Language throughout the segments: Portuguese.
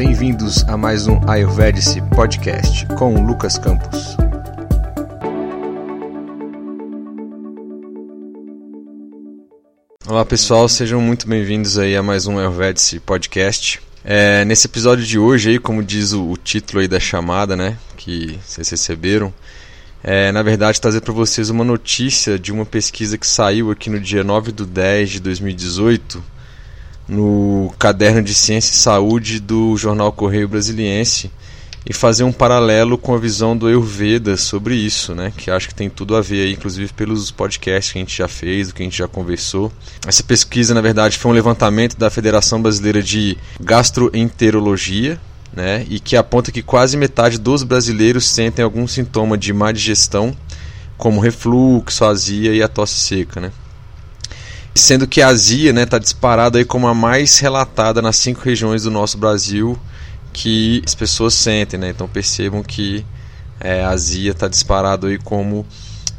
bem-vindos a mais um Ayurvedic Podcast com Lucas Campos. Olá pessoal, sejam muito bem-vindos aí a mais um Ayurvedic Podcast. É, nesse episódio de hoje aí, como diz o, o, título aí da chamada, né, que vocês receberam, é, na verdade trazer para vocês uma notícia de uma pesquisa que saiu aqui no dia 9 de 10 de 2018 no caderno de Ciência e Saúde do jornal Correio Brasiliense e fazer um paralelo com a visão do Ayurveda sobre isso, né? Que acho que tem tudo a ver aí, inclusive pelos podcasts que a gente já fez, do que a gente já conversou. Essa pesquisa, na verdade, foi um levantamento da Federação Brasileira de Gastroenterologia, né? E que aponta que quase metade dos brasileiros sentem algum sintoma de má digestão, como refluxo, azia e a tosse seca, né? Sendo que a azia está né, tá disparada aí como a mais relatada nas cinco regiões do nosso Brasil que as pessoas sentem, né? Então percebam que é, a azia está disparado aí como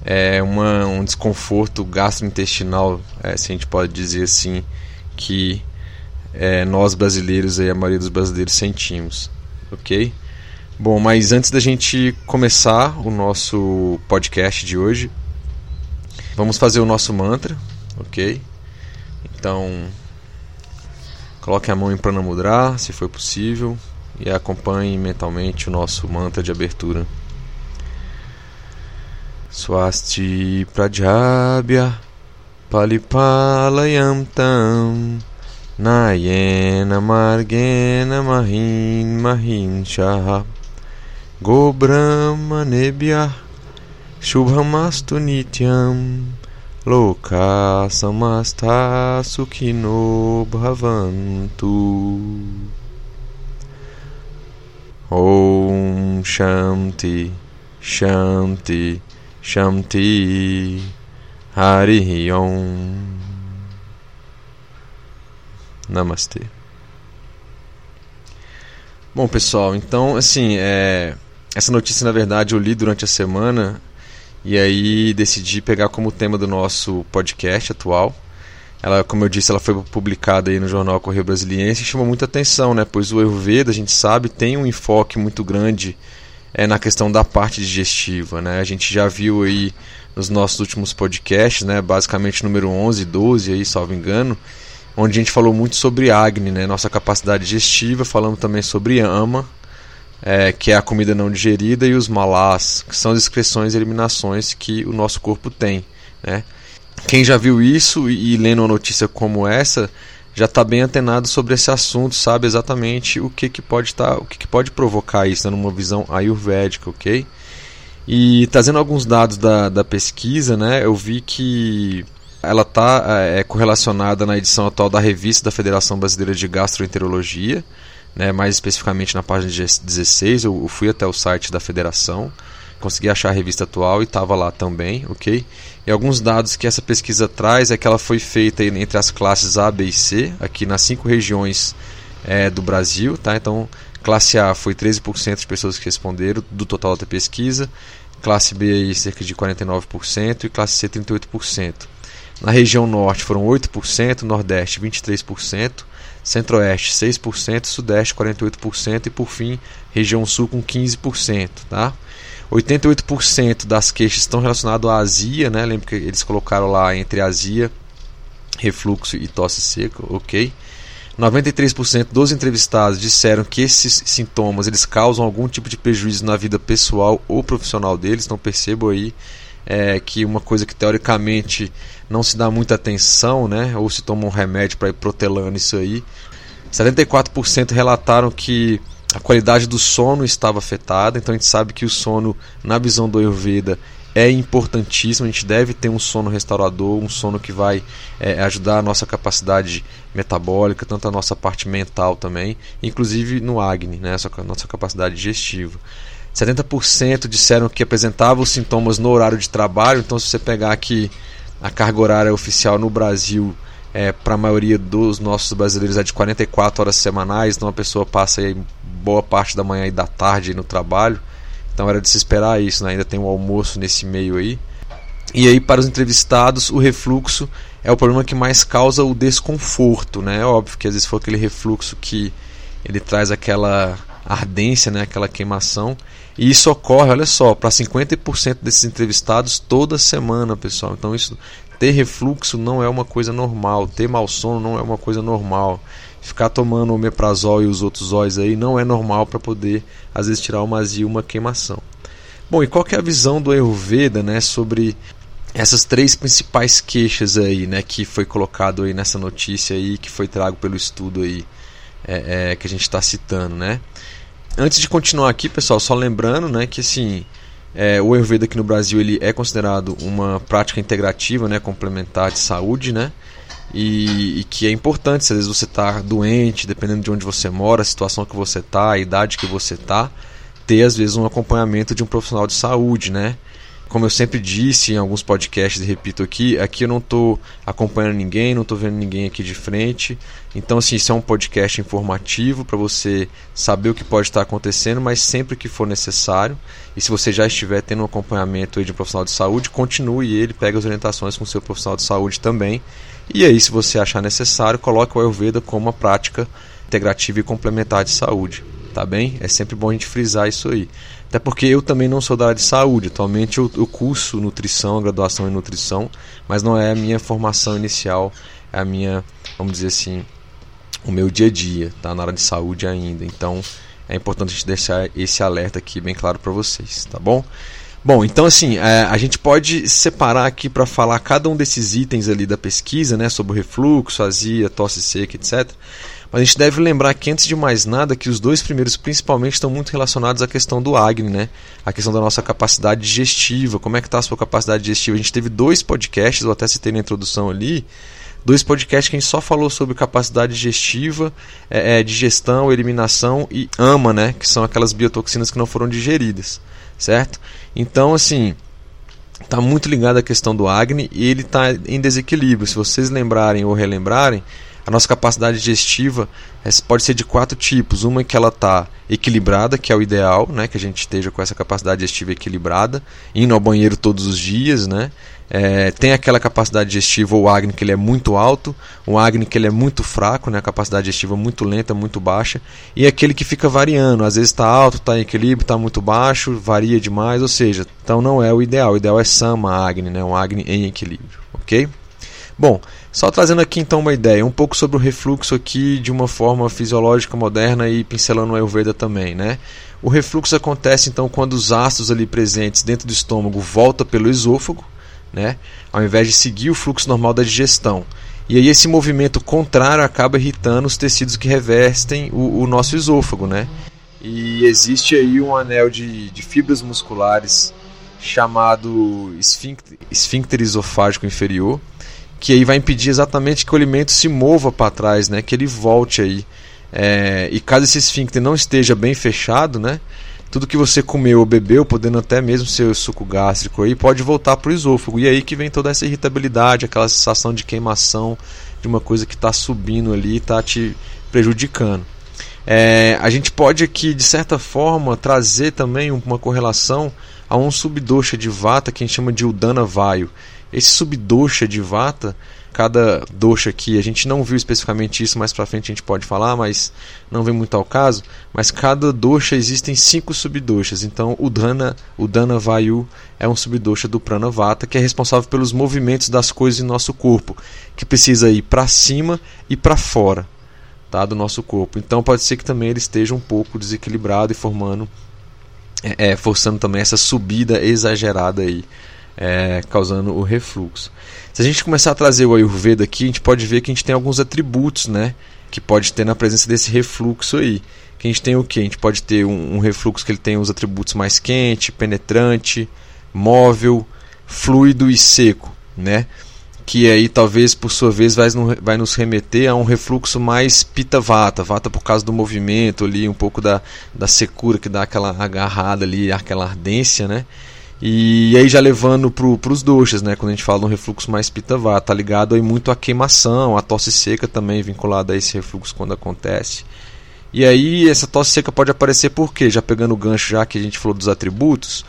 é, uma, um desconforto gastrointestinal, é, se a gente pode dizer assim, que é, nós brasileiros, aí, a maioria dos brasileiros sentimos, ok? Bom, mas antes da gente começar o nosso podcast de hoje, vamos fazer o nosso mantra, ok? Então, coloque a mão em Pranamudra, se for possível, e acompanhe mentalmente o nosso mantra de abertura. Swasti Prajabhya Palipalayam Tam Nayena Margena Mahin Mahin Shah Go Brahma Nebhya Shubhamastu Nityam Loka samasta bhavantu. Om Shanti Shanti Shanti Hari Om Namastê. Bom, pessoal, então, assim, é, essa notícia, na verdade, eu li durante a semana e aí decidi pegar como tema do nosso podcast atual. Ela, como eu disse, ela foi publicada aí no jornal Correio Brasiliense e chamou muita atenção, né? Pois o Ayurveda, a gente sabe, tem um enfoque muito grande é, na questão da parte digestiva, né? A gente já viu aí nos nossos últimos podcasts, né? Basicamente número 11 e 12 aí, salvo engano, onde a gente falou muito sobre Agni, né? Nossa capacidade digestiva, falamos também sobre Ama, é, que é a comida não digerida, e os malás, que são as excreções e eliminações que o nosso corpo tem. Né? Quem já viu isso e, e lendo uma notícia como essa já está bem antenado sobre esse assunto, sabe exatamente o que, que pode tá, o que, que pode provocar isso, né, numa visão ayurvédica, ok? E trazendo alguns dados da, da pesquisa, né, eu vi que ela está é, correlacionada na edição atual da revista da Federação Brasileira de Gastroenterologia, né, mais especificamente na página 16, eu fui até o site da federação, consegui achar a revista atual e estava lá também, ok? E alguns dados que essa pesquisa traz é que ela foi feita entre as classes A, B e C, aqui nas cinco regiões é, do Brasil, tá? Então, classe A foi 13% de pessoas que responderam do total da pesquisa, classe B aí cerca de 49% e classe C 38%. Na região Norte foram 8%, Nordeste 23%, Centro-Oeste 6%, Sudeste 48% e por fim, região Sul com 15%, tá? 88% das queixas estão relacionadas à azia, né? Lembra que eles colocaram lá entre azia, refluxo e tosse seca, ok? 93% dos entrevistados disseram que esses sintomas eles causam algum tipo de prejuízo na vida pessoal ou profissional deles, então percebo aí é, que uma coisa que teoricamente não se dá muita atenção, né? Ou se toma um remédio para ir protelando isso aí. 74% relataram que a qualidade do sono estava afetada, então a gente sabe que o sono, na visão do Ayurveda, é importantíssimo. A gente deve ter um sono restaurador, um sono que vai é, ajudar a nossa capacidade metabólica, tanto a nossa parte mental também, inclusive no Agni, né, a nossa capacidade digestiva. 70% disseram que apresentavam sintomas no horário de trabalho. Então, se você pegar aqui a carga horária oficial no Brasil, é, para a maioria dos nossos brasileiros é de 44 horas semanais. Então, a pessoa passa aí boa parte da manhã e da tarde no trabalho. Então, era de se esperar isso. Né? Ainda tem um almoço nesse meio aí. E aí, para os entrevistados, o refluxo é o problema que mais causa o desconforto. Né? É óbvio que às vezes for aquele refluxo que ele traz aquela ardência, né, aquela queimação. E isso ocorre, olha só, para 50% desses entrevistados toda semana, pessoal. Então isso ter refluxo não é uma coisa normal, ter mau sono não é uma coisa normal. Ficar tomando omeprazol e os outros óleos aí não é normal para poder às vezes tirar uma azia, uma queimação. Bom, e qual é a visão do Ayurveda, né, sobre essas três principais queixas aí, né, que foi colocado aí nessa notícia aí, que foi trago pelo estudo aí é, é, que a gente está citando, né? Antes de continuar aqui, pessoal, só lembrando, né, que assim é, o Ayurveda aqui no Brasil ele é considerado uma prática integrativa, né, complementar de saúde, né? E, e que é importante, se às vezes você está doente, dependendo de onde você mora, a situação que você está, a idade que você está, ter às vezes um acompanhamento de um profissional de saúde, né? Como eu sempre disse em alguns podcasts e repito aqui, aqui eu não estou acompanhando ninguém, não estou vendo ninguém aqui de frente. Então, assim, isso é um podcast informativo para você saber o que pode estar acontecendo, mas sempre que for necessário. E se você já estiver tendo um acompanhamento de um profissional de saúde, continue ele, pegue as orientações com o seu profissional de saúde também. E aí, se você achar necessário, coloque o Ayurveda como uma prática integrativa e complementar de saúde. Tá bem? É sempre bom a gente frisar isso aí. Até porque eu também não sou da área de saúde. Atualmente eu, eu curso nutrição, graduação em nutrição, mas não é a minha formação inicial, é a minha, vamos dizer assim, o meu dia a dia, tá? Na área de saúde ainda. Então é importante a gente deixar esse alerta aqui bem claro para vocês, tá bom? Bom, então assim, é, a gente pode separar aqui para falar cada um desses itens ali da pesquisa, né, sobre o refluxo, azia, tosse seca, etc. Mas a gente deve lembrar que, antes de mais nada, que os dois primeiros principalmente estão muito relacionados à questão do Agni, né? A questão da nossa capacidade digestiva. Como é que está a sua capacidade digestiva? A gente teve dois podcasts, eu até citei na introdução ali, dois podcasts que a gente só falou sobre capacidade digestiva, é, é, digestão, eliminação e ama, né? Que são aquelas biotoxinas que não foram digeridas, certo? Então, assim, está muito ligado à questão do Agni e ele está em desequilíbrio. Se vocês lembrarem ou relembrarem, a nossa capacidade digestiva é, pode ser de quatro tipos. Uma que ela está equilibrada, que é o ideal, né? que a gente esteja com essa capacidade digestiva equilibrada, indo ao banheiro todos os dias. Né? É, tem aquela capacidade digestiva, o Agni, que ele é muito alto, o Agni, que ele é muito fraco, né? a capacidade digestiva muito lenta, muito baixa, e aquele que fica variando, às vezes está alto, está em equilíbrio, está muito baixo, varia demais, ou seja, então não é o ideal. O ideal é Sama Agni, né? um Agni em equilíbrio. ok? Bom, só trazendo aqui então uma ideia, um pouco sobre o refluxo aqui de uma forma fisiológica moderna e pincelando o Ayurveda também, né? O refluxo acontece então quando os ácidos ali presentes dentro do estômago voltam pelo esôfago, né? Ao invés de seguir o fluxo normal da digestão. E aí esse movimento contrário acaba irritando os tecidos que revestem o, o nosso esôfago, né? E existe aí um anel de, de fibras musculares chamado esfíncter, esfíncter esofágico inferior, que aí vai impedir exatamente que o alimento se mova para trás, né? Que ele volte aí. É, e caso esse esfíncter não esteja bem fechado, né? Tudo que você comeu ou bebeu, podendo até mesmo ser o suco gástrico aí, pode voltar para o esôfago. E aí que vem toda essa irritabilidade, aquela sensação de queimação de uma coisa que está subindo ali e está te prejudicando. É, a gente pode aqui, de certa forma, trazer também uma correlação a um subdosha de vata que a gente chama de Udana Vaio. Esse subdosha de Vata, cada dosha aqui, a gente não viu especificamente isso, mais para frente a gente pode falar, mas não vem muito ao caso, mas cada dosha existem cinco subdoshas. Então, o Dana, o Dana Vayu é um subdosha do Prana Vata, que é responsável pelos movimentos das coisas em nosso corpo, que precisa ir para cima e para fora, tá, do nosso corpo. Então, pode ser que também ele esteja um pouco desequilibrado e formando é, é forçando também essa subida exagerada aí é, causando o refluxo. Se a gente começar a trazer o Ayurveda aqui, a gente pode ver que a gente tem alguns atributos, né? Que pode ter na presença desse refluxo aí. Que a gente tem o que? A gente pode ter um, um refluxo que ele tem os atributos mais quente, penetrante, móvel, fluido e seco, né? que aí talvez por sua vez vai, nos remeter a um refluxo mais pita vata, vata por causa do movimento ali, um pouco da, da secura que dá aquela agarrada ali, aquela ardência, né? E aí já levando para os doxas, né? Quando a gente fala um refluxo mais pitavá, tá ligado aí muito à queimação, a tosse seca também vinculada a esse refluxo quando acontece. E aí essa tosse seca pode aparecer por quê? Já pegando o gancho já que a gente falou dos atributos,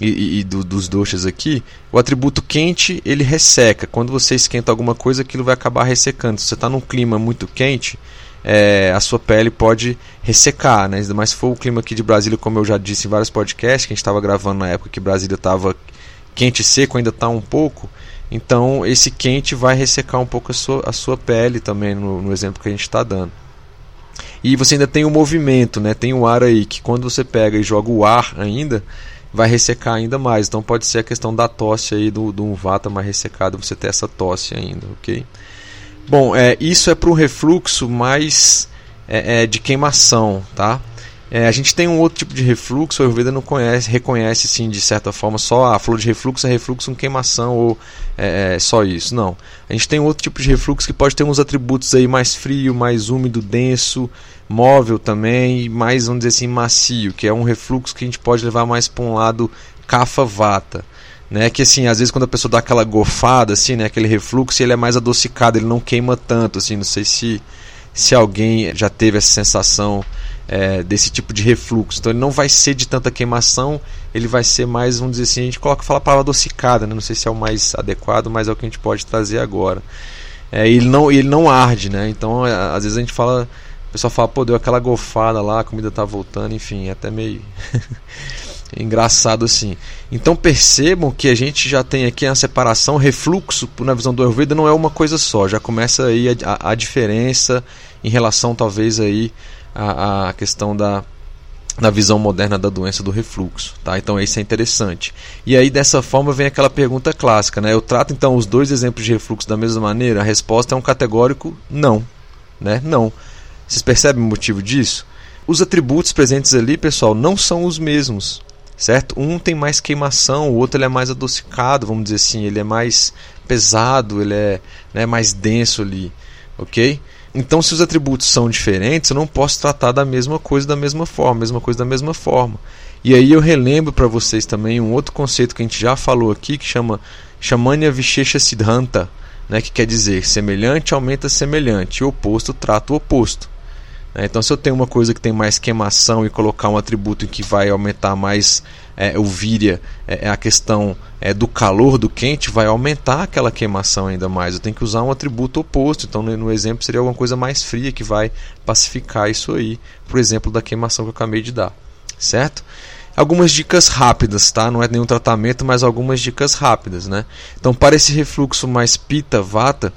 e, e do, dos doshas aqui, o atributo quente ele resseca. Quando você esquenta alguma coisa, aquilo vai acabar ressecando. Se você está num clima muito quente, é, a sua pele pode ressecar, né? Ainda mais se for o clima aqui de Brasília, como eu já disse em vários podcasts, que a gente estava gravando na época que Brasília estava quente e seco, ainda está um pouco. Então esse quente vai ressecar um pouco a sua, a sua pele também, no, no exemplo que a gente está dando. E você ainda tem o movimento, né? tem o ar aí, que quando você pega e joga o ar ainda, vai ressecar ainda mais. Então pode ser a questão da tosse aí do, do um vata mais ressecado, você ter essa tosse ainda, ok? Bom, é, isso é para o refluxo mais é, é, de queimação, tá? É, a gente tem um outro tipo de refluxo, o Ayurveda não conhece, reconhece sim de certa forma só a flor de refluxo é refluxo com queimação ou é, é, só isso. Não. A gente tem um outro tipo de refluxo que pode ter uns atributos aí mais frio, mais úmido, denso, móvel também, mais, vamos dizer assim, macio, que é um refluxo que a gente pode levar mais para um lado kapha-vata. Né, que assim, às vezes quando a pessoa dá aquela gofada, assim, né, aquele refluxo, ele é mais adocicado, ele não queima tanto, assim, não sei se, se alguém já teve essa sensação é, desse tipo de refluxo. Então ele não vai ser de tanta queimação, ele vai ser mais, vamos dizer assim, a gente coloca fala a palavra adocicada, né? não sei se é o mais adequado, mas é o que a gente pode trazer agora. É, ele, não, ele não arde, né? Então é, às vezes a gente fala, pessoal fala, pô, deu aquela gofada lá, a comida tá voltando, enfim, é até meio engraçado assim. Então percebam que a gente já tem aqui a separação, refluxo na visão do Ayurveda não é uma coisa só, já começa aí a, a, diferença em relação talvez aí a, a questão da, na visão moderna da doença do refluxo, tá? Então isso é interessante. E aí dessa forma vem aquela pergunta clássica, né? Eu trato então os dois exemplos de refluxo da mesma maneira? A resposta é um categórico não, né? Não. Vocês percebem o motivo disso? Os atributos presentes ali, pessoal, não são os mesmos, certo? Um tem mais queimação, o outro ele é mais adocicado, vamos dizer assim, ele é mais pesado, ele é né, mais denso ali, ok? Então, se os atributos são diferentes, eu não posso tratar da mesma coisa da mesma forma, mesma coisa da mesma forma. E aí eu relembro para vocês também um outro conceito que a gente já falou aqui, que chama Shamanya Vishesha Siddhanta, né, que quer dizer semelhante aumenta semelhante, e oposto trata o oposto. Né? Então, se eu tenho uma coisa que tem mais queimação e colocar um atributo que vai aumentar mais é, o víria, é, é, a questão é, do calor, do quente, vai aumentar aquela queimação ainda mais. Eu tenho que usar um atributo oposto. Então, no, exemplo, seria alguma coisa mais fria que vai pacificar isso aí, por exemplo, da queimação que eu acabei de dar. Certo? algumas dicas rápidas, tá? Não é nenhum tratamento, mas algumas dicas rápidas, né? Então, para esse refluxo mais pita vata,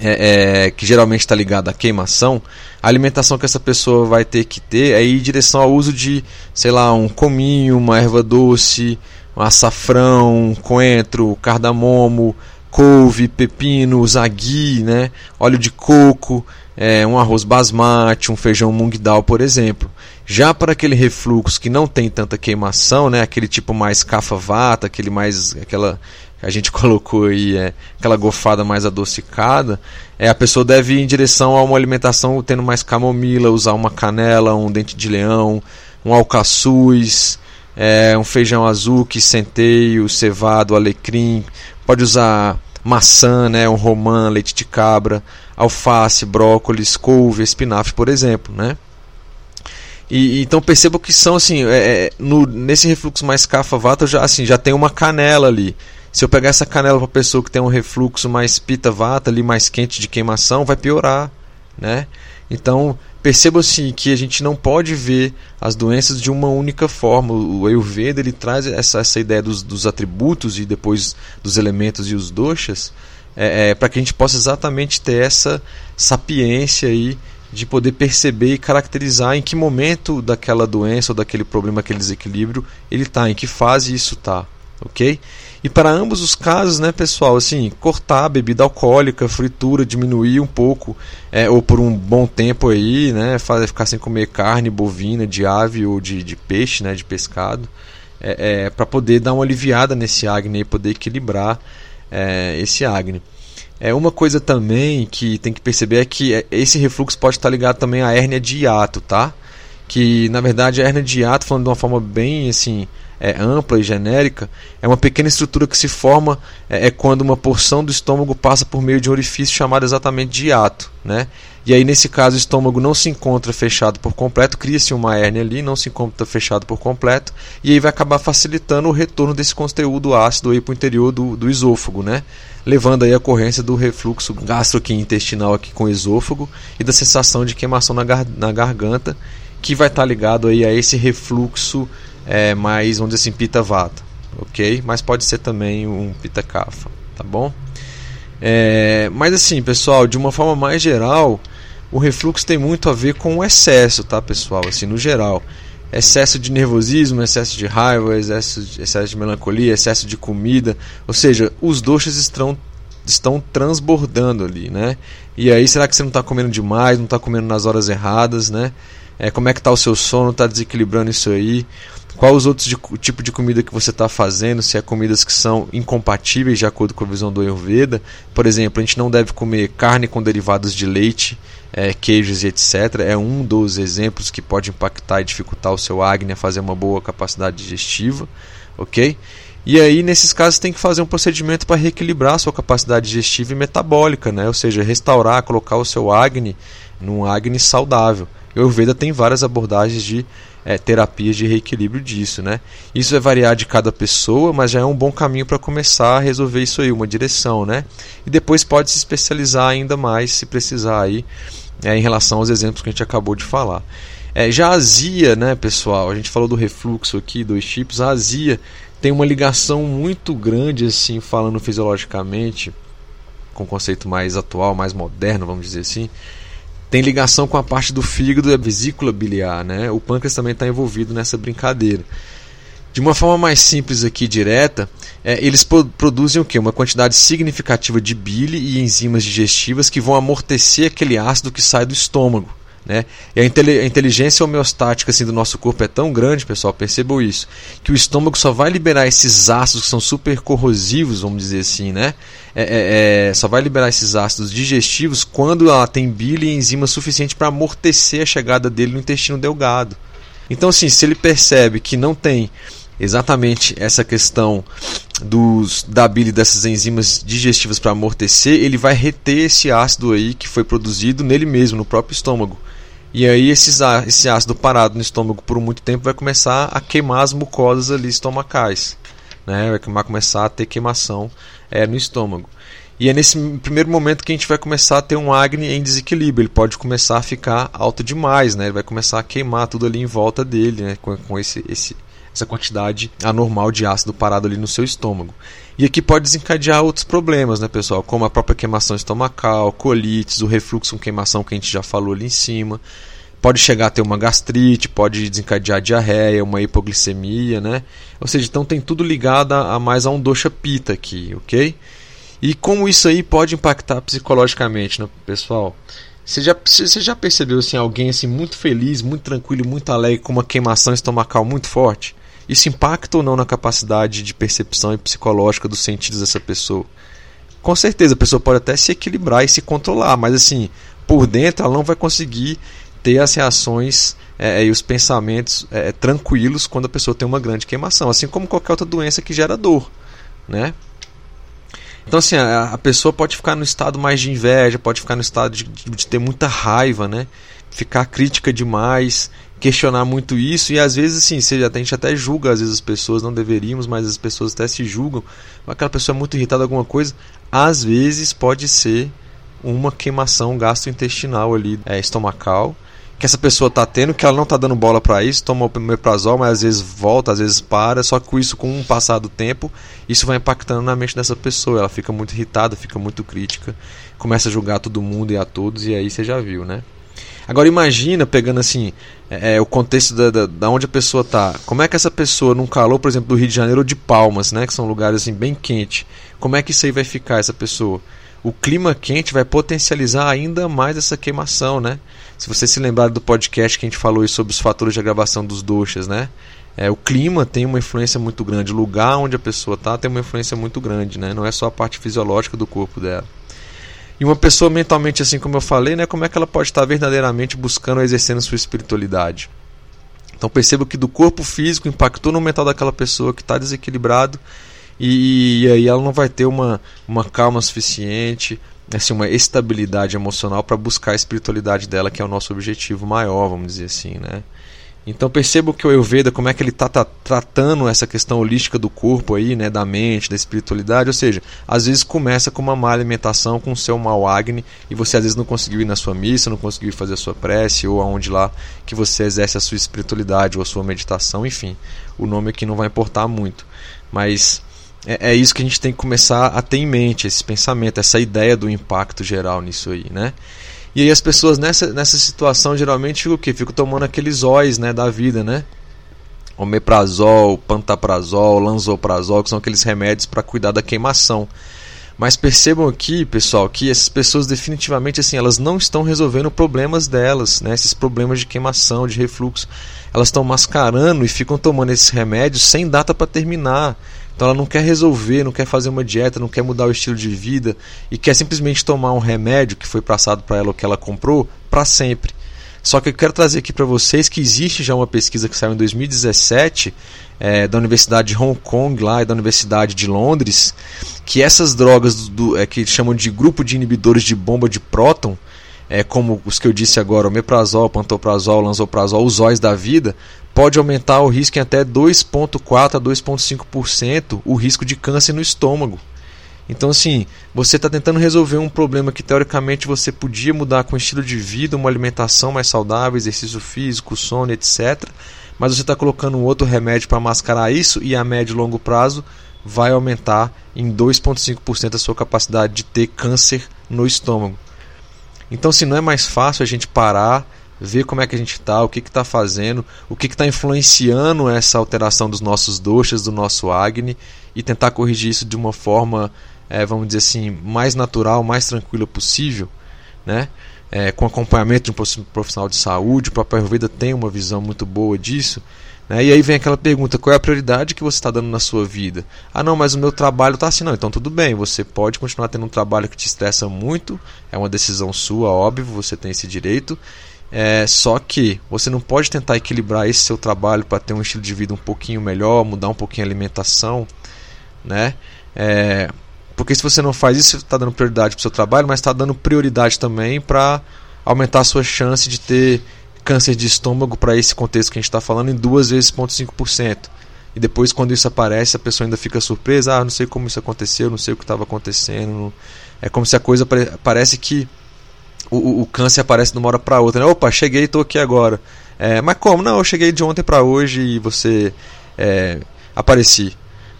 é, é, que geralmente está ligado à queimação, a alimentação que essa pessoa vai ter que ter é ir em direção ao uso de, sei lá, um cominho, uma erva doce, um açafrão, um coentro, cardamomo, couve, pepino, zagui, né, óleo de coco, é, um arroz basmati, um feijão mung dal, por exemplo. Já para aquele refluxo que não tem tanta queimação, né, aquele tipo mais cafavata, aquele mais aquela a gente colocou aí é, aquela gofada mais adocicada, é, a pessoa deve ir em direção a uma alimentação tendo mais camomila, usar uma canela, um dente de leão, um alcaçuz, é, um feijão azul, que centeio, cevado, alecrim, pode usar maçã, né, um romã, leite de cabra, alface, brócolis, couve, espinafre, por exemplo, né? E, então perceba que são assim, é, é no, nesse refluxo mais cafavata já assim já tem uma canela ali. Se eu pegar essa canela para pessoa que tem um refluxo mais pita vata ali mais quente de queimação, vai piorar, né? Então, perceba assim que a gente não pode ver as doenças de uma única forma. O Ayurveda ele traz essa, essa ideia dos, dos atributos e depois dos elementos e os doshas é, é, para que a gente possa exatamente ter essa sapiência aí de poder perceber e caracterizar em que momento daquela doença ou daquele problema, aquele desequilíbrio ele está, em que fase isso está, ok? E para ambos os casos, né, pessoal, assim, cortar a bebida alcoólica, fritura, diminuir um pouco, é, ou por um bom tempo aí, né, fazer, ficar sem comer carne bovina, de ave ou de, de peixe, né, de pescado, é, é para poder dar uma aliviada nesse acne e poder equilibrar é, esse acne. É uma coisa também que tem que perceber é que é, esse refluxo pode estar ligado também à hérnia de hiato, tá? Que na verdade a hérnia de hiato, falando de uma forma bem assim é, ampla e genérica, é uma pequena estrutura que se forma é, é, quando uma porção do estômago passa por meio de um orifício chamado exatamente de hiato. Né? E aí, nesse caso, o estômago não se encontra fechado por completo, cria-se uma hérnia ali, não se encontra fechado por completo, e aí vai acabar facilitando o retorno desse conteúdo ácido para o interior do, do esôfago, né? levando aí a ocorrência do refluxo gastrointestinal aqui com o esôfago e da sensação de queimação na, gar na garganta, que vai estar tá ligado aí a esse refluxo é, mais, vamos dizer assim, pita vata, ok? Mas pode ser também um pita kapha, tá bom? É, mas assim, pessoal, de uma forma mais geral, o refluxo tem muito a ver com o excesso, tá, pessoal? Assim, no geral, excesso de nervosismo, excesso de raiva, excesso de, excesso de melancolia, excesso de comida, ou seja, os doxas estão estão transbordando ali, né? E aí, será que você não está comendo demais, não está comendo nas horas erradas, né? É, como é que está o seu sono, está desequilibrando isso aí? Qual os outros de, tipo de comida que você está fazendo? Se é comidas que são incompatíveis de acordo com a visão do Ayurveda. Por exemplo, a gente não deve comer carne com derivados de leite, é, queijos e etc. É um dos exemplos que pode impactar e dificultar o seu Agni a fazer uma boa capacidade digestiva, ok? E aí, nesses casos, tem que fazer um procedimento para reequilibrar a sua capacidade digestiva e metabólica, né? ou seja, restaurar, colocar o seu Agni num Agni saudável. O Ayurveda tem várias abordagens de é, terapias de reequilíbrio disso, né? Isso vai variar de cada pessoa, mas já é um bom caminho para começar a resolver isso aí, uma direção, né? E depois pode se especializar ainda mais se precisar aí, é, em relação aos exemplos que a gente acabou de falar. É, já a azia, né, pessoal? A gente falou do refluxo aqui, dos chips. A azia tem uma ligação muito grande, assim, falando fisiologicamente, com o conceito mais atual, mais moderno, vamos dizer assim, tem ligação com a parte do fígado e a vesícula biliar, né? O pâncreas também está envolvido nessa brincadeira. De uma forma mais simples aqui, direta, é, eles produzem o quê? Uma quantidade significativa de bile e enzimas digestivas que vão amortecer aquele ácido que sai do estômago. Né? E a, inteligência homeostática assim, do nosso corpo é tão grande, pessoal, percebam isso, que o estômago só vai liberar esses ácidos que são super corrosivos, vamos dizer assim, né? É, é, é, só vai liberar esses ácidos digestivos quando ela tem bile e enzima suficiente para amortecer a chegada dele no intestino delgado. Então, assim, se ele percebe que não tem exatamente essa questão dos, da bile dessas enzimas digestivas para amortecer, ele vai reter esse ácido aí que foi produzido nele mesmo, no próprio estômago. E aí esses, esse ácido parado no estômago por muito tempo vai começar a queimar as mucosas ali estomacais. Né? Vai começar a ter queimação é, no estômago. E é nesse primeiro momento que a gente vai começar a ter um acne em desequilíbrio. Ele pode começar a ficar alto demais, né? Ele vai começar a queimar tudo ali em volta dele, né? Com, com esse, esse, essa quantidade anormal de ácido parado ali no seu estômago. E aqui pode desencadear outros problemas, né, pessoal? Como a própria queimação estomacal, colites, o refluxo com queimação que a gente já falou ali em cima. Pode chegar a ter uma gastrite, pode desencadear diarreia, uma hipoglicemia, né? Ou seja, então tem tudo ligado a, mais a um dosha pita aqui, ok? E como isso aí pode impactar psicologicamente, né, pessoal? Você já, você já percebeu assim, alguém assim, muito feliz, muito tranquilo, muito alegre, com uma queimação estomacal muito forte? Isso impacta ou não na capacidade de percepção e psicológica dos sentidos dessa pessoa? Com certeza, a pessoa pode até se equilibrar e se controlar, mas assim, por dentro ela não vai conseguir ter as reações é, e os pensamentos é, tranquilos quando a pessoa tem uma grande queimação, assim como qualquer outra doença que gera dor, né? Então assim, a, a pessoa pode ficar no estado mais de inveja, pode ficar no estado de, de, de ter muita raiva, né? Ficar crítica demais, questionar muito isso e às vezes assim, seja, a gente até julga às vezes as pessoas, não deveríamos, mas as pessoas até se julgam. Aquela pessoa é muito irritada alguma coisa, às vezes pode ser uma queimação gastrointestinal ali, é, estomacal, que essa pessoa está tendo, que ela não está dando bola para isso, toma o meprazol, mas às vezes volta, às vezes para, só que isso, com o passar do tempo, isso vai impactando na mente dessa pessoa, ela fica muito irritada, fica muito crítica, começa a julgar todo mundo e a todos, e aí você já viu, né? Agora imagina, pegando assim, é, é, o contexto da, da, da, onde a pessoa está. Como é que essa pessoa, num calor, por exemplo, do Rio de Janeiro ou de Palmas, né, que são lugares assim bem quentes, como é que isso aí vai ficar, essa pessoa? O clima quente vai potencializar ainda mais essa queimação, né? Se você se lembrar do podcast que a gente falou sobre os fatores de agravação dos doxas, né? É, o clima tem uma influência muito grande, o lugar onde a pessoa está tem uma influência muito grande, né? Não é só a parte fisiológica do corpo dela. E uma pessoa mentalmente, assim como eu falei, né, como é que ela pode estar verdadeiramente buscando exercendo sua espiritualidade? Então perceba que do corpo físico impactou no mental daquela pessoa que está desequilibrado e, e, aí ela não vai ter uma, uma calma suficiente, assim, uma estabilidade emocional para buscar a espiritualidade dela, que é o nosso objetivo maior, vamos dizer assim, né? Então perceba que o Ayurveda, como é que ele está tá, tratando essa questão holística do corpo aí, né, da mente, da espiritualidade, ou seja, às vezes começa com uma má alimentação, com o seu mau Agni, e você às vezes não conseguiu ir na sua missa, não conseguiu fazer a sua prece, ou aonde lá que você exerce a sua espiritualidade ou a sua meditação, enfim, o nome aqui não vai importar muito, mas é, é isso que a gente tem que começar a ter em mente, esse pensamento, essa ideia do impacto geral nisso aí, né? E aí as pessoas nessa, nessa situação geralmente ficam o quê? Ficam tomando aqueles óis né, da vida, né? Omeprazol, pantaprazol, lanzoprazol, que são aqueles remédios para cuidar da queimação. Mas percebam aqui, pessoal, que essas pessoas definitivamente assim, elas não estão resolvendo problemas delas, né? Esses problemas de queimação, de refluxo. Elas estão mascarando e ficam tomando esses remédios sem data para terminar. Então ela não quer resolver, não quer fazer uma dieta, não quer mudar o estilo de vida e quer simplesmente tomar um remédio que foi passado para ela ou que ela comprou para sempre. Só que eu quero trazer aqui para vocês que existe já uma pesquisa que saiu em 2017 é, da Universidade de Hong Kong lá e da Universidade de Londres que essas drogas do, do, é, que chamam de grupo de inibidores de bomba de próton é, como os que eu disse agora, o meprazol, pantoprazol, lanzoprazol, os óis da vida, pode aumentar o risco em até 2,4% a 2,5% o risco de câncer no estômago. Então, assim, você está tentando resolver um problema que teoricamente você podia mudar com estilo de vida, uma alimentação mais saudável, exercício físico, sono, etc. Mas você está colocando um outro remédio para mascarar isso e a médio e longo prazo vai aumentar em 2,5% a sua capacidade de ter câncer no estômago. Então, se não é mais fácil a gente parar ver como é que a gente está, o que está fazendo, o que está influenciando essa alteração dos nossos doshas, do nosso Agni, e tentar corrigir isso de uma forma, é, vamos dizer assim, mais natural, mais tranquila possível, né? É, com acompanhamento de um profissional de saúde, o próprio Ayurveda tem uma visão muito boa disso. Né? E aí vem aquela pergunta: qual é a prioridade que você está dando na sua vida? Ah, não, mas o meu trabalho está assim. Não, então tudo bem, você pode continuar tendo um trabalho que te estressa muito, é uma decisão sua, óbvio, você tem esse direito. É, só que você não pode tentar equilibrar esse seu trabalho para ter um estilo de vida um pouquinho melhor, mudar um pouquinho a alimentação, né? É, porque se você não faz isso, você está dando prioridade para o seu trabalho, mas está dando prioridade também para aumentar a sua chance de ter câncer de estômago para esse contexto que a gente está falando em duas vezes 0,5%. E depois, quando isso aparece, a pessoa ainda fica surpresa: ah, não sei como isso aconteceu, não sei o que estava acontecendo. É como se a coisa parece que o, o câncer aparece de uma hora para outra. Né? Opa, cheguei, estou aqui agora. É, mas como? Não, eu cheguei de ontem para hoje e você é, apareci.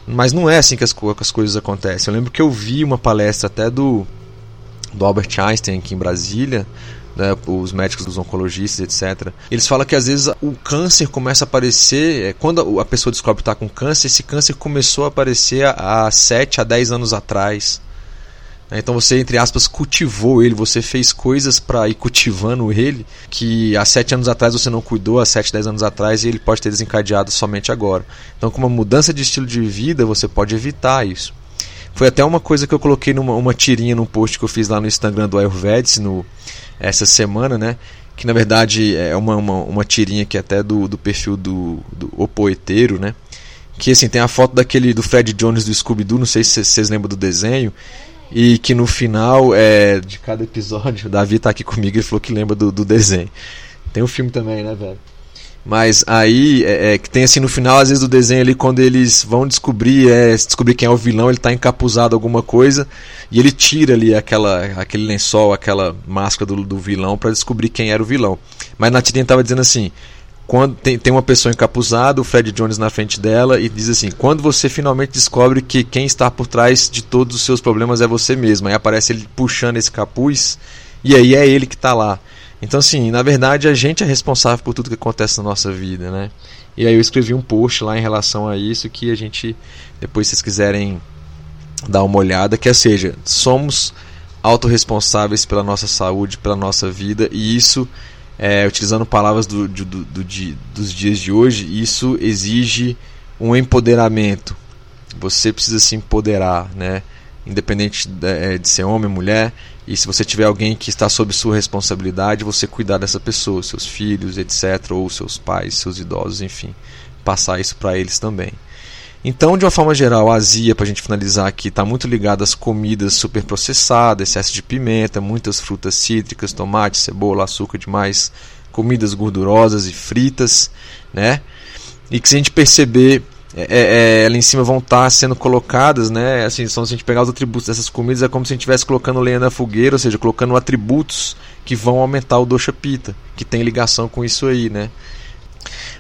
Mas não é assim que as, que as coisas acontecem. Eu lembro que eu vi uma palestra até do, do Albert Einstein aqui em Brasília, né, os médicos, os oncologistas, etc. Eles falam que às vezes o câncer começa a aparecer, é, quando a pessoa descobre que está com câncer, esse câncer começou a aparecer há 7 a 10 anos atrás. Né? Então você, entre aspas, cultivou ele, você fez coisas para ir cultivando ele que há sete anos atrás você não cuidou, há sete, dez anos atrás, e ele pode ter desencadeado somente agora. Então, com uma mudança de estilo de vida, você pode evitar isso. Foi até uma coisa que eu coloquei numa uma tirinha num post que eu fiz lá no Instagram do Ayurvedic no, essa semana, né? Que na verdade é uma, uma, uma tirinha que é até do, do perfil do, do O Poeteiro, né? Que assim, tem a foto daquele do Fred Jones do Scooby-Doo, não sei se vocês lembram do desenho, e que no final é, de cada episódio, o Davi tá aqui comigo e falou que lembra do, do desenho. Tem um filme também, né, velho? Mas aí, é, é, que tem assim no final, às vezes, do desenho ali, quando eles vão descobrir, é, descobrir quem é o vilão, ele tá encapuzado alguma coisa, e ele tira ali aquela, aquele lençol, aquela máscara do, do vilão para descobrir quem era o vilão. Mas na tirinha tava dizendo assim, quando tem, tem uma pessoa encapuzada, o Fred Jones na frente dela, e diz assim: quando você finalmente descobre que quem está por trás de todos os seus problemas é você mesmo, aí aparece ele puxando esse capuz, e aí é ele que está lá. Então, assim, na verdade, a gente é responsável por tudo que acontece na nossa vida, né? E aí eu escrevi um post lá em relação a isso que a gente, depois se vocês quiserem dar uma olhada, que é, seja, somos autorresponsáveis pela nossa saúde, pela nossa vida, e isso é, utilizando palavras do, do, do, do, dos dias de hoje, isso exige um empoderamento. Você precisa se empoderar, né? independente de, é, de ser homem ou mulher. E se você tiver alguém que está sob sua responsabilidade, você cuidar dessa pessoa, seus filhos, etc., ou seus pais, seus idosos, enfim, passar isso para eles também. Então, de uma forma geral, a azia, para a gente finalizar aqui, está muito ligada às comidas superprocessadas, excesso de pimenta, muitas frutas cítricas, tomate, cebola, açúcar demais, comidas gordurosas e fritas, né? E que se a gente perceber é, é, é, ali em cima vão estar tá sendo colocadas, né? Assim, só se a gente pegar os atributos dessas comidas, é como se a gente estivesse colocando lenha na fogueira, ou seja, colocando atributos que vão aumentar o dosha pita, que tem ligação com isso aí, né?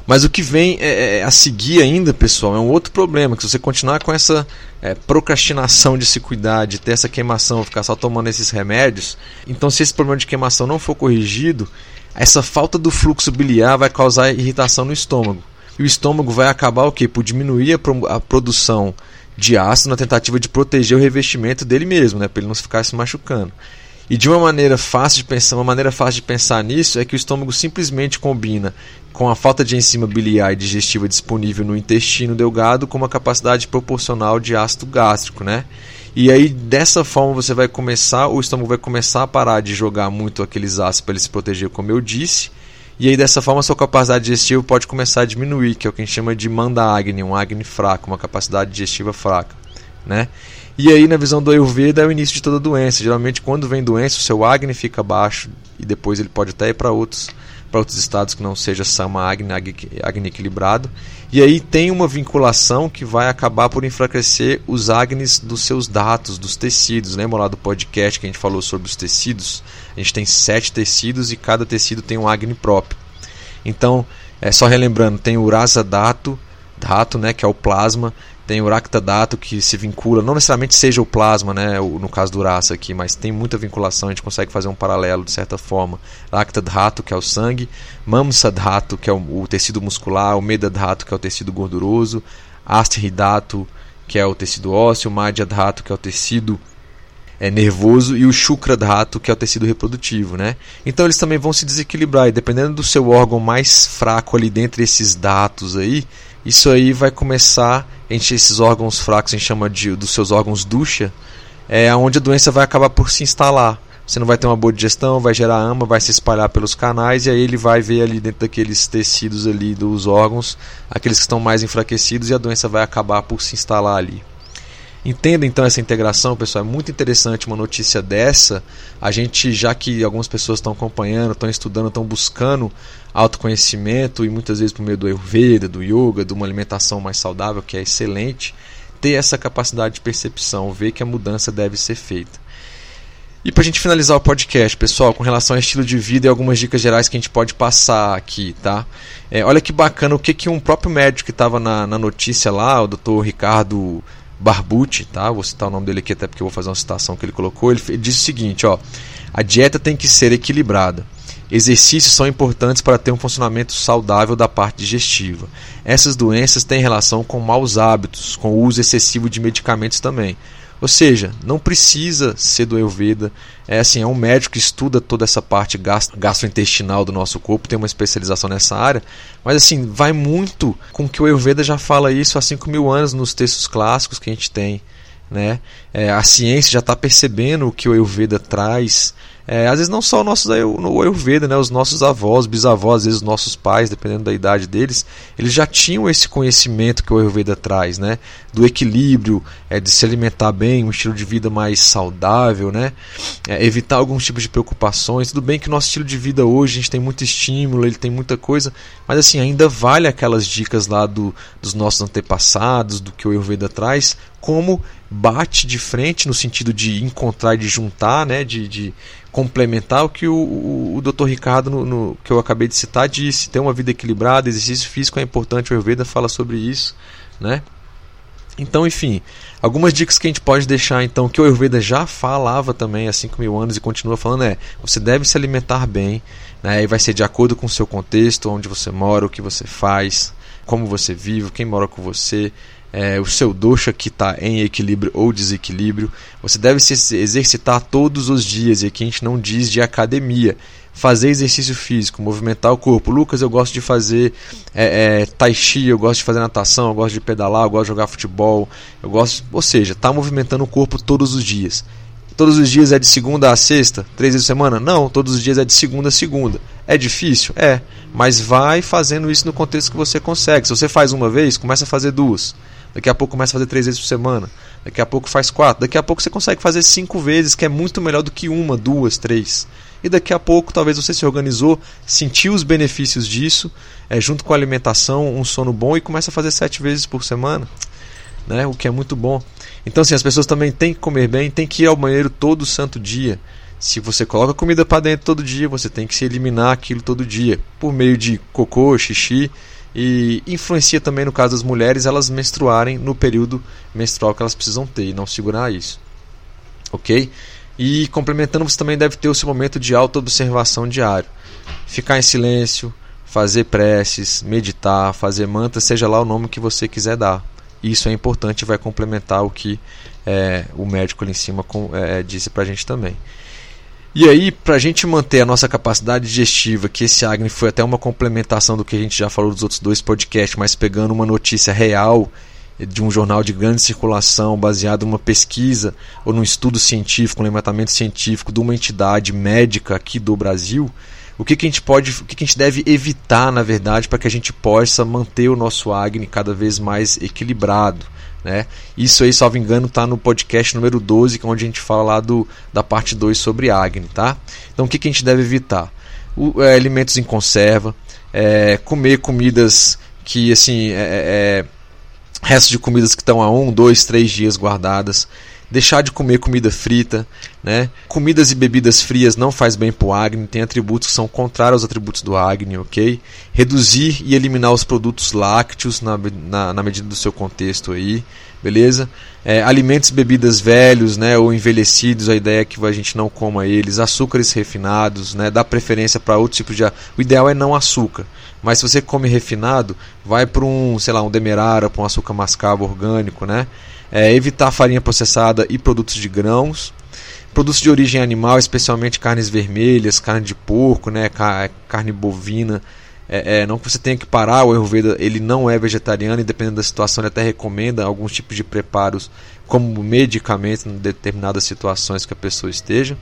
Mas o que vem é, é, a seguir ainda, pessoal, é um outro problema, que se você continuar com essa é, procrastinação de se cuidar, de ter essa queimação, ficar só tomando esses remédios, então se esse problema de queimação não for corrigido, essa falta do fluxo biliar vai causar irritação no estômago. E o estômago vai acabar o quê? Por diminuir a, pro, a produção de ácido na tentativa de proteger o revestimento dele mesmo, né? Para ele não ficar se machucando. E de uma maneira fácil de pensar, uma maneira fácil de pensar nisso é que o estômago simplesmente combina com a falta de enzima biliar e digestiva disponível no intestino delgado com uma capacidade proporcional de ácido gástrico, né? E aí dessa forma você vai começar, o estômago vai começar a parar de jogar muito aqueles ácidos para ele se proteger, como eu disse, e aí dessa forma sua capacidade digestiva pode começar a diminuir, que é o que a gente chama de manda agni, um agni fraco, uma capacidade digestiva fraca, né? E aí na visão do Ayurveda é o início de toda doença. Geralmente quando vem doença, o seu agni fica baixo e depois ele pode até ir para outros para outros estados que não seja Sama Agni, Agni equilibrado. E aí tem uma vinculação que vai acabar por enfraquecer os Agnis dos seus dados, dos tecidos. Lembra lá do podcast que a gente falou sobre os tecidos? A gente tem sete tecidos e cada tecido tem um Agni próprio. Então, é só relembrando, tem o Rasa Dato, Dato, né, que é o plasma, tem o Dato que se vincula, não necessariamente seja o plasma, né, no caso do Rasa aqui, mas tem muita vinculação, a gente consegue fazer um paralelo de certa forma. Dato que é o sangue, Dato que é o, tecido muscular, o Dato que é o tecido gorduroso, Dato que é o tecido ósseo, Dato que é o tecido é, nervoso e o Dato que é o tecido reprodutivo, né? Então eles também vão se desequilibrar e dependendo do seu órgão mais fraco ali dentre esses dados aí, isso aí vai começar, entre esses órgãos fracos, a gente chama de, dos seus órgãos ducha, é onde a doença vai acabar por se instalar. Você não vai ter uma boa digestão, vai gerar ama, vai se espalhar pelos canais e aí ele vai ver ali dentro daqueles tecidos ali dos órgãos, aqueles que estão mais enfraquecidos e a doença vai acabar por se instalar ali. Entenda então essa integração, pessoal. É muito interessante uma notícia dessa. A gente, já que algumas pessoas estão acompanhando, estão estudando, estão buscando autoconhecimento e muitas vezes por meio do Ayurveda, do Yoga, de uma alimentação mais saudável, que é excelente, ter essa capacidade de percepção, ver que a mudança deve ser feita. E para a gente finalizar o podcast, pessoal, com relação ao estilo de vida e algumas dicas gerais que a gente pode passar aqui, tá? É, olha que bacana o que, que um próprio médico que estava na, na notícia lá, o Dr. Ricardo Barbucci, tá? Vou citar o nome dele aqui até porque eu vou fazer uma citação que ele colocou. Ele, disse o seguinte, ó: a dieta tem que ser equilibrada. Exercícios são importantes para ter um funcionamento saudável da parte digestiva. Essas doenças têm relação com maus hábitos, com o uso excessivo de medicamentos também. Ou seja, não precisa ser do Ayurveda. É assim, é um médico que estuda toda essa parte gastrointestinal do nosso corpo, tem uma especialização nessa área. Mas assim, vai muito com que o Ayurveda já fala isso há 5 mil anos nos textos clássicos que a gente tem. Né? É, a ciência já está percebendo o que o Ayurveda traz é, às vezes não só o nosso no Ayurveda, né, os nossos avós, bisavós, às vezes os nossos pais, dependendo da idade deles, eles já tinham esse conhecimento que o Ayurveda traz, né, do equilíbrio, é, de se alimentar bem, um estilo de vida mais saudável, né, é, evitar alguns tipos de preocupações. Tudo bem que o nosso estilo de vida hoje a gente tem muito estímulo, ele tem muita coisa, mas assim ainda vale aquelas dicas lá do, dos nossos antepassados, do que o Ayurveda traz, como bate de frente no sentido de encontrar, de juntar, né, de, de complementar o que o, o, o Dr. Ricardo, no, no, que eu acabei de citar, disse: ter uma vida equilibrada, exercício físico é importante, o Ayurveda fala sobre isso, né? Então, enfim, algumas dicas que a gente pode deixar, então, que o Ayurveda já falava também há 5 mil anos e continua falando é: você deve se alimentar bem, né? E vai ser de acordo com o seu contexto, onde você mora, o que você faz, como você vive, quem mora com você, é, o seu dosha que está em equilíbrio ou desequilíbrio. Você deve se exercitar todos os dias, e aqui a gente não diz de academia. Fazer exercício físico, movimentar o corpo. Lucas, eu gosto de fazer é, é, tai chi, eu gosto de fazer natação, eu gosto de pedalar, eu gosto de jogar futebol, eu gosto, ou seja, está movimentando o corpo todos os dias. Todos os dias é de segunda a sexta, três vezes por semana? Não, todos os dias é de segunda a segunda. É difícil? É, mas vai fazendo isso no contexto que você consegue. Se você faz uma vez, começa a fazer duas. Daqui a pouco começa a fazer três vezes por semana. Daqui a pouco faz quatro. Daqui a pouco você consegue fazer cinco vezes, que é muito melhor do que uma, duas, três. E daqui a pouco talvez você se organizou, sentiu os benefícios disso, é, junto com a alimentação, um sono bom e começa a fazer sete vezes por semana. Né? O que é muito bom. Então, assim, as pessoas também têm que comer bem, têm que ir ao banheiro todo santo dia. Se você coloca comida para dentro todo dia, você tem que se eliminar aquilo todo dia, por meio de cocô, xixi, e influencia também no caso das mulheres elas menstruarem no período menstrual que elas precisam ter e não segurar isso. Ok? E complementando, você também deve ter o seu momento de auto-observação diário. Ficar em silêncio, fazer preces, meditar, fazer mantra, seja lá o nome que você quiser dar. Isso é importante e vai complementar o que é, o médico ali em cima é, disse para a gente também. E aí, para a gente manter a nossa capacidade digestiva, que esse Agni foi até uma complementação do que a gente já falou dos outros dois podcasts, mas pegando uma notícia real de um jornal de grande circulação, baseado numa pesquisa ou num estudo científico, um levantamento científico de uma entidade médica aqui do Brasil, o que, que a gente pode, o que, que a gente deve evitar, na verdade, para que a gente possa manter o nosso Agni cada vez mais equilibrado. Né? Isso aí, salvo engano, está no podcast número 12, que é onde a gente fala lá do, da parte 2 sobre Agni. Tá? Então, o que, que a gente deve evitar? O, é, alimentos em conserva, é, comer comidas que, assim, é, é, é restos de comidas que estão há um, dois, três dias guardadas deixar de comer comida frita, né? Comidas e bebidas frias não faz bem para o Agni, tem atributos que são contrários aos atributos do Agni, ok? Reduzir e eliminar os produtos lácteos na, na, na medida do seu contexto aí, beleza? É, alimentos e bebidas velhos, né, ou envelhecidos, a ideia é que a gente não coma eles, açúcares refinados, né, dá preferência para outro tipo de... O ideal é não açúcar, mas se você come refinado, vai para um, sei lá, um demerara, para um açúcar mascavo orgânico, né? É, evitar farinha processada e produtos de grãos, produtos de origem animal, especialmente carnes vermelhas, carne de porco, né, carne bovina. É, é, não que você tenha que parar, o Ayurveda ele não é vegetariano e dependendo da situação ele até recomenda alguns tipos de preparos como medicamento em determinadas situações que a pessoa esteja.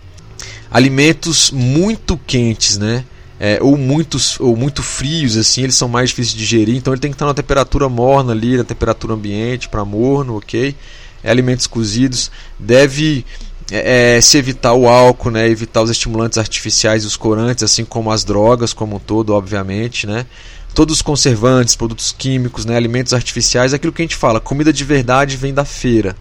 Alimentos muito quentes, né? É, ou, muitos, ou muito frios, assim, eles são mais difíceis de digerir, então ele tem que estar na temperatura morna ali, na temperatura ambiente, para morno, ok? É, alimentos cozidos, deve é, é, se evitar o álcool, né, evitar os estimulantes artificiais e os corantes, assim como as drogas como um todo, obviamente, né? Todos os conservantes, produtos químicos, né, alimentos artificiais, aquilo que a gente fala, comida de verdade vem da feira,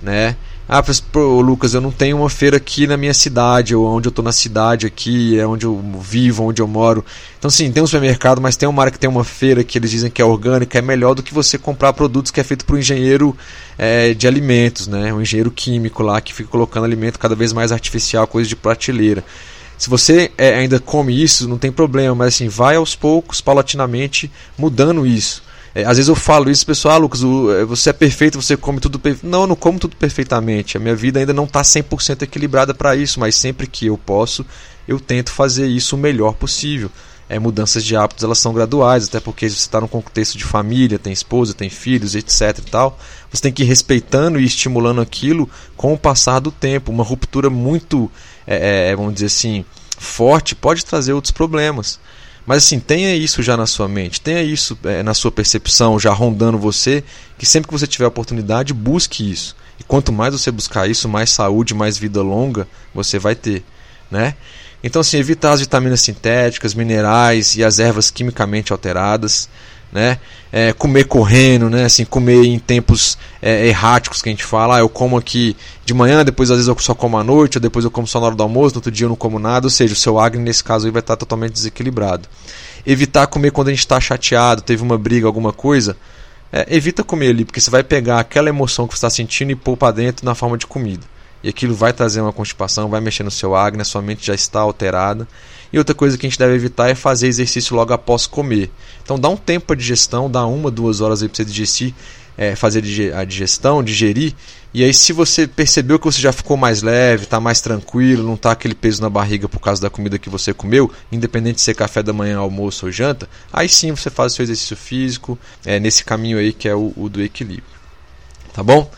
né? Ah, pô, Lucas, eu não tenho uma feira aqui na minha cidade, ou onde eu estou na cidade aqui, é onde eu vivo, onde eu moro. Então, sim, tem um supermercado, mas tem uma área que tem uma feira que eles dizem que é orgânica, é melhor do que você comprar produtos que é feito por um engenheiro é, de alimentos, né? Um engenheiro químico lá que fica colocando alimento cada vez mais artificial, coisa de prateleira. Se você é, ainda come isso, não tem problema, mas assim, vai aos poucos, paulatinamente, mudando isso. É, às vezes eu falo isso, pessoal, ah, Lucas, o, é, você é perfeito, você come tudo perfeito. Não, eu não como tudo perfeitamente. A minha vida ainda não está 100% equilibrada para isso, mas sempre que eu posso, eu tento fazer isso o melhor possível. É, mudanças de hábitos elas são graduais, até porque você está num contexto de família, tem esposa, tem filhos, etc. e tal. Você tem que ir respeitando e estimulando aquilo com o passar do tempo. Uma ruptura muito, é, é vamos dizer assim, forte pode trazer outros problemas. Mas assim, tenha isso já na sua mente, tenha isso é, na sua percepção, já rondando você, que sempre que você tiver oportunidade, busque isso. E quanto mais você buscar isso, mais saúde, mais vida longa você vai ter, né? Então assim, evitar as vitaminas sintéticas, minerais e as ervas quimicamente alteradas né? É, comer correndo, né? Assim, comer em tempos é, erráticos que a gente fala. Ah, eu como aqui de manhã, depois às vezes eu só como à noite, ou depois eu como só na hora do almoço, no outro dia eu não como nada. Ou seja, o seu Agni nesse caso aí vai estar totalmente desequilibrado. Evitar comer quando a gente está chateado, teve uma briga, alguma coisa. É, evita comer ali, porque você vai pegar aquela emoção que você está sentindo e pôr para dentro na forma de comida. E aquilo vai trazer uma constipação, vai mexer no seu Agni, a sua mente já está alterada. E outra coisa que a gente deve evitar é fazer exercício logo após comer. Então dá um tempo para digestão, dá uma, duas horas aí para você digestir, é, fazer a digestão, digerir. E aí se você percebeu que você já ficou mais leve, está mais tranquilo, não está aquele peso na barriga por causa da comida que você comeu, independente de ser café da manhã, almoço ou janta, aí sim você faz o seu exercício físico é, nesse caminho aí que é o, o do equilíbrio. Tá bom?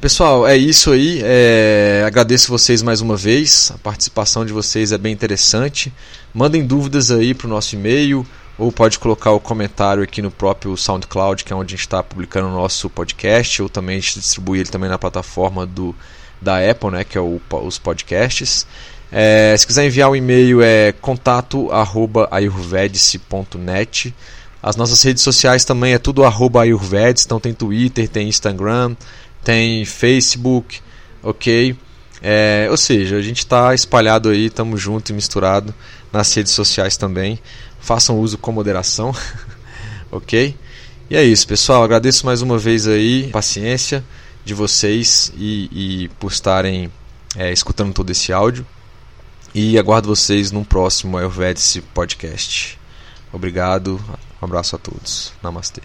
Pessoal, é isso aí. É... Agradeço vocês mais uma vez. A participação de vocês é bem interessante. Mandem dúvidas aí para o nosso e-mail ou pode colocar o comentário aqui no próprio SoundCloud, que é onde a gente está publicando o nosso podcast, ou também a gente distribui ele também na plataforma do, da Apple, né, que é o, os podcasts. É, se quiser enviar um e-mail é contato@ayurvedice.net. As nossas redes sociais também é tudo arroba então tem Twitter, tem Instagram, tem Facebook, ok? É, ou seja, a gente está espalhado aí, estamos junto e misturado nas redes sociais também. Façam uso com moderação, ok? E é isso, pessoal. Agradeço mais uma vez aí a paciência de vocês e, e por estarem é, escutando todo esse áudio. E aguardo vocês num próximo Ayurvedic Podcast. Obrigado, um abraço a todos. Namastê.